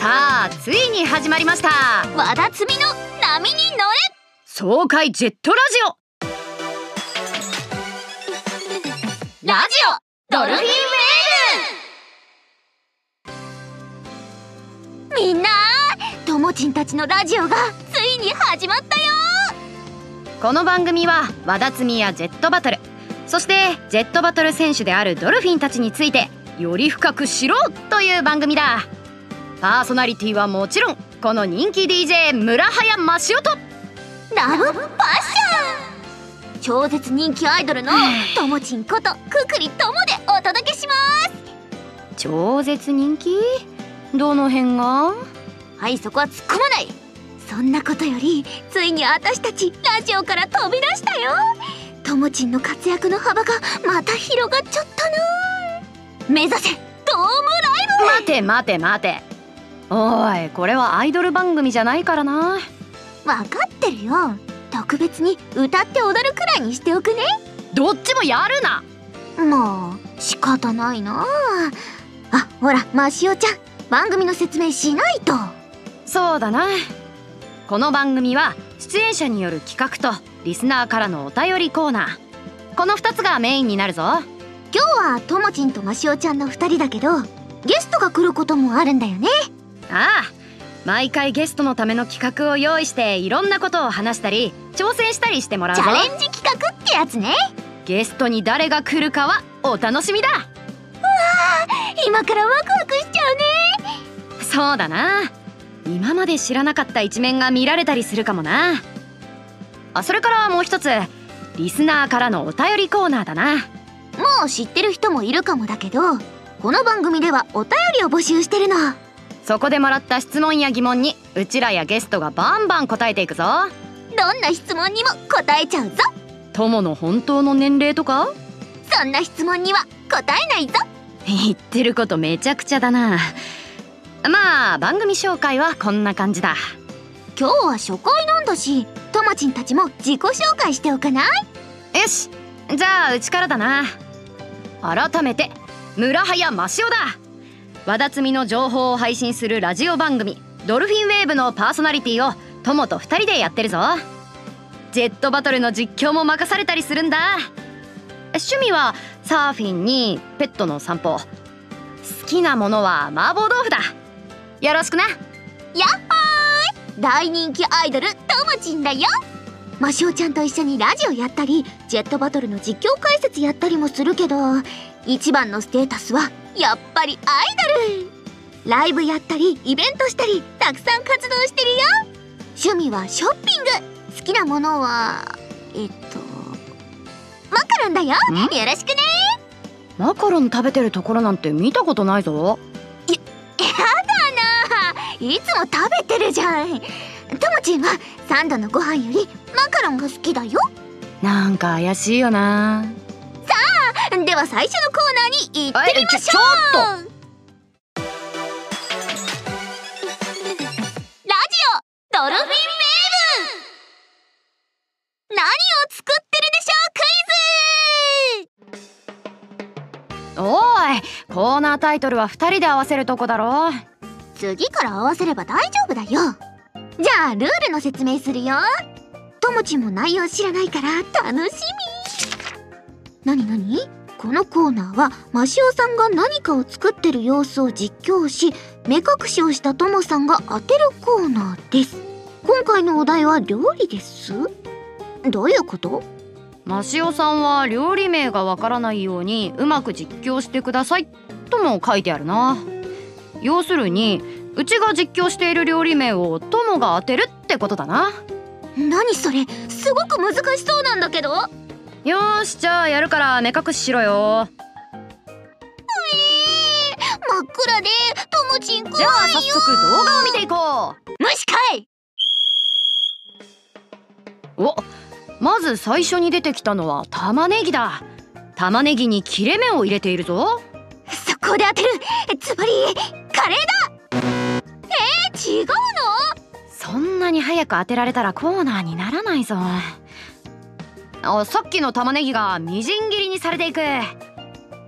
さあついに始まりました。和田摘みの波に乗れ。爽快ジェットラジラジオ。ドルフィンウェーブみんなともちんたちのラジオがついに始まったよ。オこの番組は和田摘みやジェットバトル。そしてジェットバトル選手であるドルフィンたちについてより深く知ろうという番組だパーソナリティはもちろんこの人気 DJ 村早マシオとラブパッション。超絶人気アイドルのともちんことくくりともでお届けします。超絶人気？どの辺が？はいそこは突っ込まない。そんなことよりついに私たちラジオから飛び出したよ。ともちんの活躍の幅がまた広がっちゃったな。目指せドームライ待て待て待ておいこれはアイドル番組じゃないからな。ブ分かってるよ。特別に歌って踊るくらいにしておくね。どっちもやるな。もう仕方ないな。あほらマシオちゃん。番組の説明しないと。そうだな。この番組は出演者による企画とリスナーからのお便りコーナー。この2つがメインになるぞ。今日はともちんとマシオちゃんの2人だけどゲストが来ることもあるんだよねああ毎回ゲストのための企画を用意していろんなことを話したり挑戦したりしてもらうぞ。チャレンジ企画ってやつね。ゲストに誰が来るかはお楽しみだ。今からワクワクしちゃうね。そうだな。今まで知らなかった一面が見られたりするかもな。あそれからもう一つリスナーからのお便りコーナーだな。もう知ってる人もいるかもだけどこの番組ではお便りを募集してるのそこでもらった質問や疑問にうちらやゲストがバンバン答えていくぞ。どんな質問にも答えちゃうぞ。友の本当の年齢とか？そんな質問には答えないぞ。言ってることめちゃくちゃだな。まあ番組紹介はこんな感じだ。今日は初回なんだしともちんたちも自己紹介しておかない？よし。じゃあうちからだな。改めて村早マシオだ和田摘みの情報を配信するラジオ番組ドルフィンウェーブのパーソナリティを友と2人でやってるぞ。ジェットバトルの実況も任されたりするんだ。趣味はサーフィンにペットの散歩。好きなものは麻婆豆腐だ。よろしくな。やっほーい。大人気アイドルともちんだよ。マシオちゃんと一緒にラジオやったりジェットバトルの実況解説やったりもするけど一番のステータスはやっぱりアイドル。ライブやったりイベントしたりたくさん活動してるよ。趣味はショッピング。好きなものはえっとマカロンだよ。よんろしくね。マカロン食べてるところなんて見たことないぞ。やだな。いつも食べてるじゃん。ともちんはサンドのご飯よりマカロンが好きだよ。なんか怪しいよなでは最初のコーナーに行ってみましょうょょラジオドルフィンウェー。ブ何を作ってるでしょうクイズ。おいコーナータイトルは2人で合わせるとこだろ。次から合わせれば大丈夫だよ。じゃあルールの説明するよ。ともちんも内容知らないから。楽しみ。なになにこのコーナーはマシオさんが何かを作ってる様子を実況し目隠しをしたともさんが当てるコーナーです。今回のお題は料理です？どういうこと？マシオさんは料理名がわからないようにうまく実況してくださいとも書いてあるな。要するにうちが実況している料理名を友が当てるってことだな。何それ？すごく難しそうなんだけどよーしじゃあやるから目隠ししろよ。真っ暗でともちん怖いじゃあ早速動画を見ていこ虫かい。うおまず最初に出てきたのは玉ねぎだ。玉ねぎに切れ目を入れているぞ。そこで当てるつまりカレーだ。えー、違うの？そんなに早く当てられたらコーナーにならないぞあさっきの玉ねぎがみじん切りにされていく。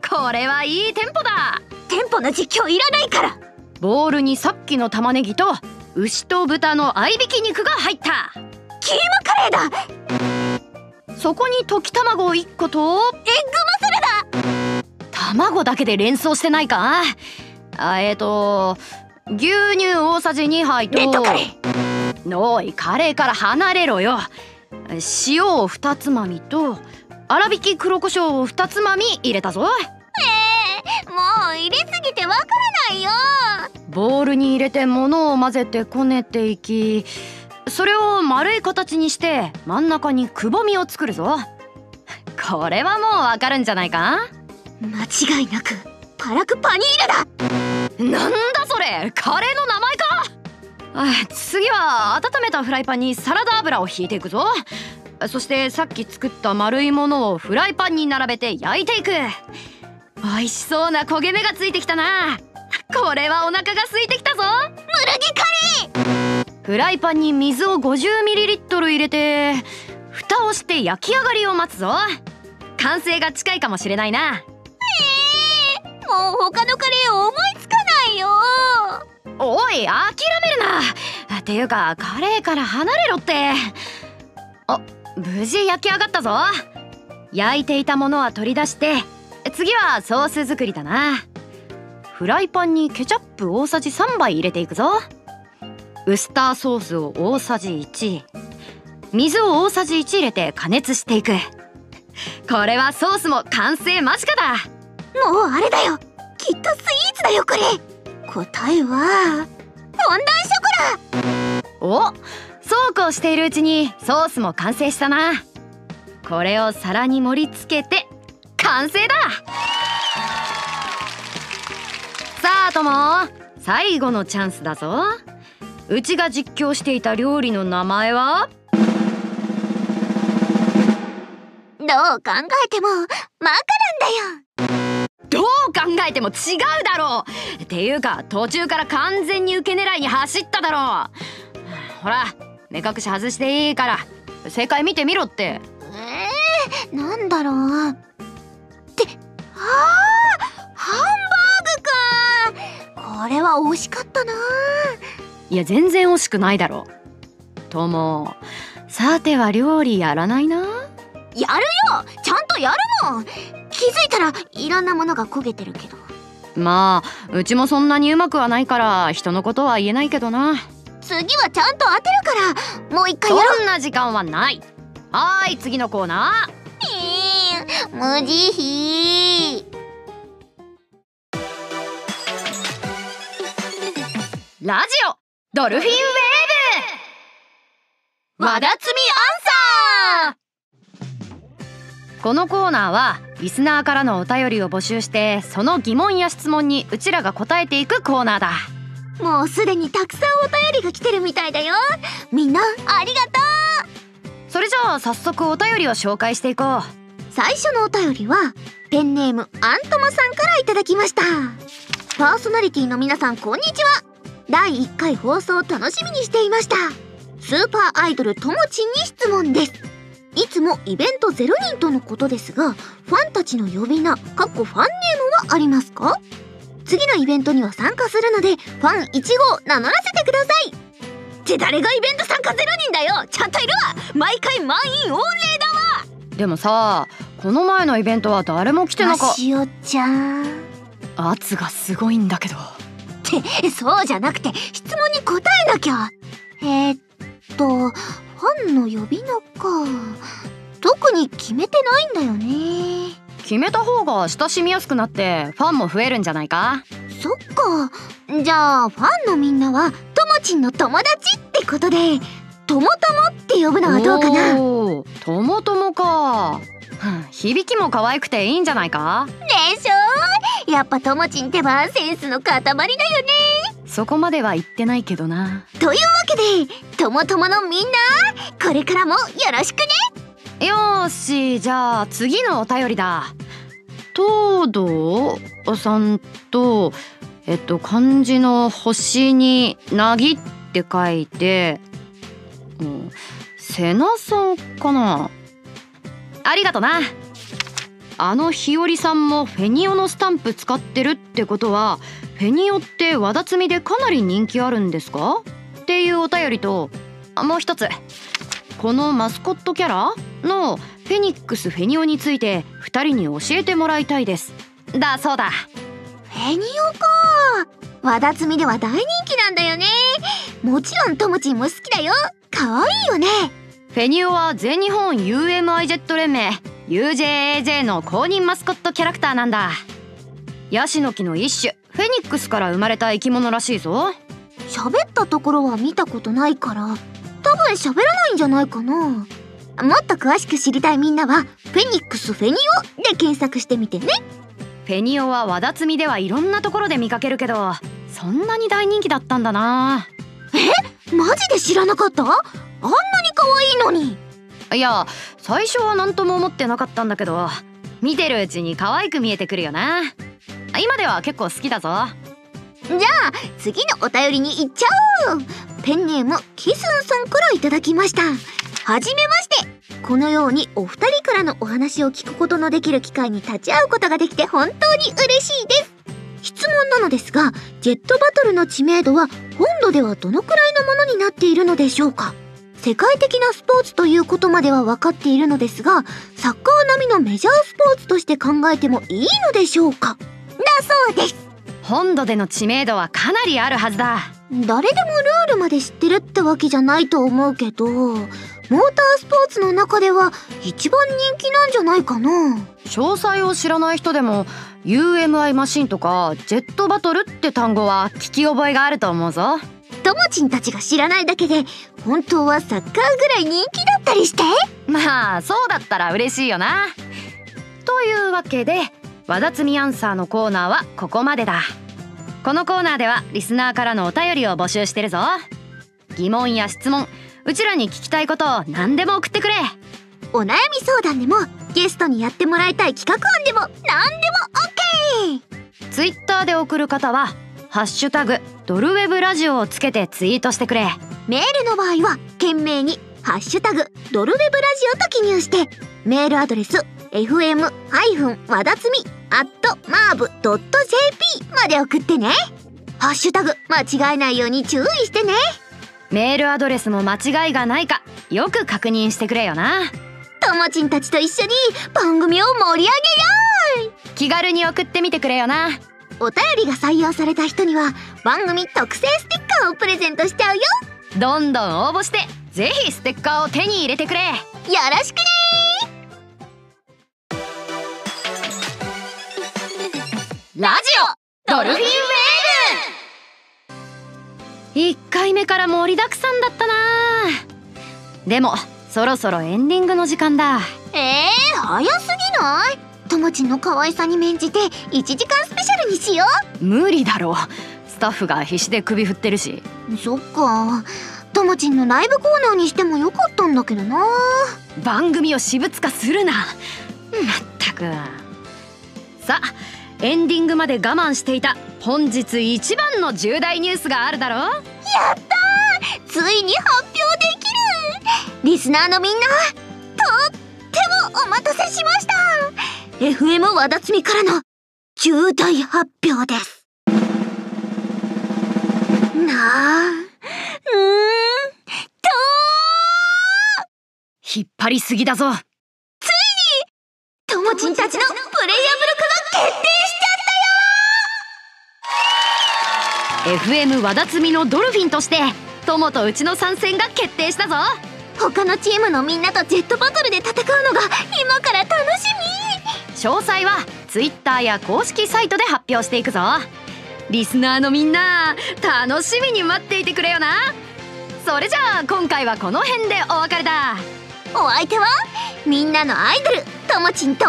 これはいいテンポだ。テンポの実況いらないから。ボウルにさっきの玉ねぎと牛と豚の合いびき肉が入った。キーマカレーだ。そこに溶き卵1個とエッグマサラ。ダ卵だけで連想してないか？あえっ、ー、と牛乳大さじ2杯とおいカレーから離れろよ塩を2つまみと粗挽き黒胡椒を2つまみ入れたぞえー、もう入れすぎてわからないよ。ボウルに入れて物を混ぜてこねていきそれを丸い形にして真ん中にくぼみを作るぞ。これはもうわかるんじゃないか？間違いなくパラクパニールだ。なんだそれ！カレーの名前か！あ次は温めたフライパンにサラダ油を引いていくぞ。そしてさっき作った丸いものをフライパンに並べて焼いていく。美味しそうな焦げ目がついてきたな。これはお腹が空いてきたぞ。ムルギカレー！フライパンに水を 50ml 入れて蓋をして焼き上がりを待つぞ。完成が近いかもしれないな。えー、もう他のカレー思いつかないよおい諦めるな。っていうかカレーから離れろって。あ無事焼き上がったぞ。焼いていたものは取り出して次はソース作りだな。フライパンにケチャップ大さじ3杯入れていくぞ。ウスターソースを大さじ1水を大さじ1入れて加熱していく。これはソースも完成間近だ。もうあれだよ。きっとスイーツだよこれ。答えは？フォンダンショコラ！おそうこうしているうちにソースも完成したな。これを皿に盛り付けて完成だ！さあとも最後のチャンスだぞ。うちが実況していた料理の名前は？どう考えてもマカロンだよえても違うだろう。っていうか途中から完全に受け狙いに走っただろう。ほら目隠し外していいから正解見てみろって。えー、なんだろう。ってああハンバーグか。これは惜しかったな。いや全然惜しくないだろともさては料理やらないな。やるよ。ちゃんとやるもん気づいたらいろんなものが焦げてるけど。まあうちもそんなにうまくはないから人のことは言えないけどな。次はちゃんと当てるからもう一回やろう。そんな時間はない。はい次のコーナー。えー、無慈悲。ラジオドルフィンウェーブ。和田摘みアンサーこのコーナーはリスナーからのお便りを募集してその疑問や質問にうちらが答えていくコーナーだ。もうすでにたくさんお便りが来てるみたいだよ。みんなありがとう。それじゃあ早速お便りを紹介していこう。最初のお便りはペンネームアントマさんからいただきました。パーソナリティの皆さんこんにちは。第1回放送を楽しみにしていました。スーパーアイドルともちんに質問ですいつもイベント0人とのことですがファンたちの呼び名かっこファンネームはありますか？次のイベントには参加するのでファン1号名乗らせてください。って誰がイベント参加0人だよ！ちゃんといるわ！毎回満員御礼だわ！でもさこの前のイベントは誰も来てなかしおちゃん。圧がすごいんだけど。っ てそうじゃなくて質問に答えなきゃ。えー、っとファンの呼び名か。特に決めてないんだよね。決めた方が親しみやすくなってファンも増えるんじゃないか？そっか。じゃあファンのみんなはともちんの友達ってことでともともって呼ぶのはどうかな？ともともか。響きも可愛くていいんじゃないか？でしょ？やっぱともちんってばセンスの塊だよねそこまでは言ってないけどな。というわけでともとものみんなこれからもよろしくね。よしじゃあ次のお便りだ。東堂さんとえっと漢字の星になぎって書いて、うん、瀬名さんかな？ありがとな。あの日和さんもフェニオのスタンプ使ってるってことはフフェニオって和田摘みでかなり人気あるんですか？っていうお便りともう一つ。このマスコットキャラのフェニックスフェニオについて2人に教えてもらいたいです。だそうだ。フェニオか。和田摘みでは大人気なんだよね。もちろんともちんも好きだよ。可愛いよね。フェニオは全日本 UMI ジェット連盟 UJAJ の公認マスコットキャラクターなんだ。ヤシの木の一種フェニックスから生まれた生き物らしいぞ。喋ったところは見たことないから多分喋らないんじゃないかな。もっと詳しく知りたいみんなはフェニックスフェニオで検索してみてね。フェニオは和田摘みではいろんなところで見かけるけどそんなに大人気だったんだな。え？マジで知らなかった？あんなに可愛いのに。いや最初は何とも思ってなかったんだけど見てるうちに可愛く見えてくるよな今では結構好きだぞ。じゃあ次のお便りに行っちゃおう。ペンネームキスンさんからいただきました。はじめまして。このようにお二人からのお話を聞くことのできる機会に立ち会うことができて本当に嬉しいです。質問なのですがジェットバトルの知名度は本土ではどのくらいのものになっているのでしょうか？世界的なスポーツということまでは分かっているのですがサッカー並みのメジャースポーツとして考えてもいいのでしょうか？そうです。本土での知名度はかなりあるはずだ。誰でもルールまで知ってるってわけじゃないと思うけどモータースポーツの中では一番人気なんじゃないかな。詳細を知らない人でも UMI マシンとかジェットバトルって単語は聞き覚えがあると思うぞ。ともちんたちが知らないだけで本当はサッカーぐらい人気だったりして。まあそうだったら嬉しいよな。というわけで和田摘みアンサーのコーナーはここまでだ。このコーナーではリスナーからのお便りを募集してるぞ。疑問や質問うちらに聞きたいことを何でも送ってくれ。お悩み相談でもゲストにやってもらいたい企画案でも何でも OK ツイッターで送る方はハッシュタグドルウェブラジオをつけてツイートしてくれ。メールの場合は懸命にハッシュタグドルウェブラジオと記入してメールアドレス fm- 和田つみ at marv.jp まで送ってね。ハッシュタグ間違えないように注意してね。メールアドレスも間違いがないかよく確認してくれよな。ともちんたちと一緒に番組を盛り上げよ気軽に送ってみてくれよな。うお便りが採用された人には番組特製ステッカーをプレゼントしちゃうよ。どんどん応募してぜひステッカーを手に入れてくれ。よろしくねラジオドルフィンウェーブ。1回目から盛りだくさんだったな。でもそろそろエンディングの時間だ。えー、早すぎない？ともちんの可愛さに免じて1時間スペシャルにしよ無理だろ。スタッフが必死で首振ってるし。うそっか。ともちんのライブコーナーにしてもよかったんだけどな。番組を私物化するな。まったく。さあエンディングまで我慢していた。本日一番の重大ニュースがあるだろやったー。ついに発表できる。リスナーのみんなとってもお待たせしました。FM 和田つみからの重大発表です。なあ。うーん。と引っ張りすぎだぞ FM 和田摘みのドルフィンとして友とうちの参戦が決定したぞ。他のチームのみんなとジェットバトルで戦うのが今から楽し詳細は Twitter や公式サイトで発表していくぞ。リスナーのみんな楽しみに待っていてくれよな。それじゃあ今回はこの辺でお別れだ。みお相手はみんなのアイドルともちんと。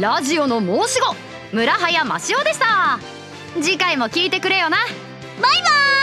ラジオの申し子村早マシオでした。次回も聞いてくれよなバイバイ。